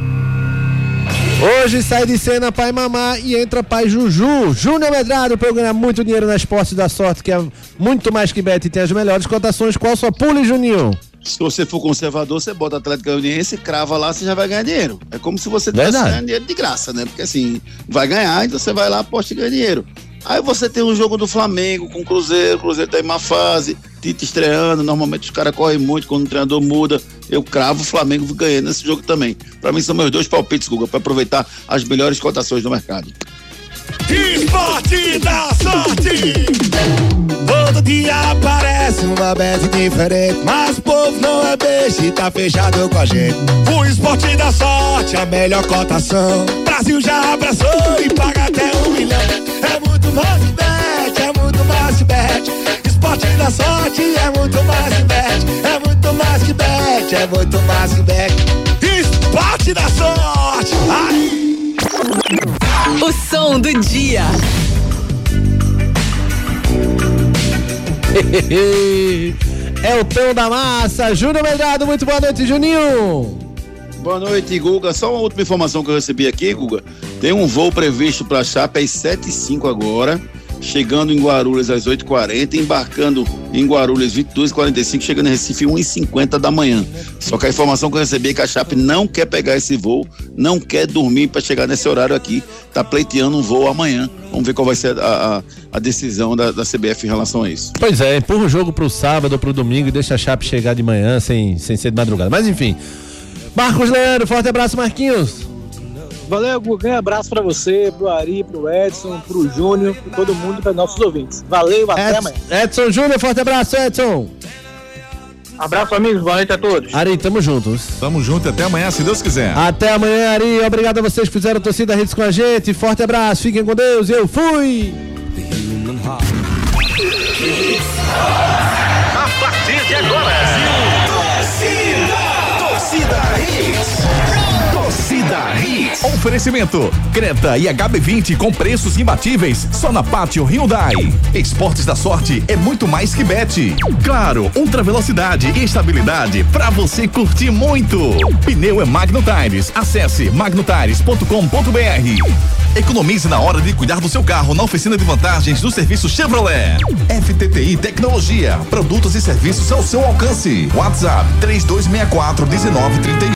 Hoje sai de cena Pai Mamá e entra Pai Juju. Júnior Medrado para eu ganhar muito dinheiro na Esporte da Sorte, que é muito mais que bet e tem as melhores cotações. Qual sua pule, Juninho? Se você for conservador, você bota Atlético Goianiense, crava lá, você já vai ganhar dinheiro. É como se você tivesse ganhando dinheiro de graça, né? Porque assim, vai ganhar, então você vai lá, aposta e ganha dinheiro. Aí você tem um jogo do Flamengo com o Cruzeiro, o Cruzeiro tá em má fase, Tite estreando, normalmente os caras correm muito quando o treinador muda. Eu cravo o Flamengo ganhando nesse jogo também. Pra mim são meus dois palpites, Guga, pra aproveitar as melhores cotações do mercado. Esporte da sorte. Todo dia aparece uma bet diferente. Mas o povo não é beijo e tá fechado com a gente. O esporte da sorte, a melhor cotação. Brasil já abraçou e paga até um milhão. É muito mais que bet, é muito mais que bet. Esporte da sorte é muito mais que bet. É muito mais que bet, é muito mais que bet. Esporte da sorte. Ai. O som do dia. é o pão da massa. Júnior Melgado, muito boa noite, Juninho. Boa noite, Guga. Só uma última informação que eu recebi aqui, Guga. Tem um voo previsto para Chapa às 7 h 05 agora, chegando em Guarulhos às 8h40, embarcando em Guarulhos 22h45, chegando em Recife 1h50 da manhã. Só que a informação que eu recebi é que a Chape não quer pegar esse voo, não quer dormir para chegar nesse horário aqui, tá pleiteando um voo amanhã. Vamos ver qual vai ser a, a, a decisão da, da, CBF em relação a isso. Pois é, empurra o jogo pro sábado ou pro domingo e deixa a Chape chegar de manhã sem, sem ser de madrugada. Mas enfim. Marcos Leandro, forte abraço, Marquinhos. Valeu, Guga. Um abraço pra você, pro Ari, pro Edson, pro Júnior, pra todo mundo, para nossos ouvintes. Valeu, até Edson, amanhã. Edson Júnior, forte abraço, Edson. Abraço, amigos. Boa noite a todos. Ari, tamo juntos. Tamo junto até amanhã, se Deus quiser. Até amanhã, Ari. Obrigado a vocês que fizeram torcida redes com a gente. Forte abraço, fiquem com Deus. Eu fui. A partir de agora, Oferecimento: Creta e HB20 com preços imbatíveis só na Pátio Hyundai. Esportes da sorte é muito mais que bet. Claro, ultra velocidade e estabilidade para você curtir muito. Pneu é Magno Tires. Acesse magnotires.com.br. Economize na hora de cuidar do seu carro na oficina de vantagens do serviço Chevrolet. FTTI Tecnologia, produtos e serviços ao seu alcance. WhatsApp 3264 1931.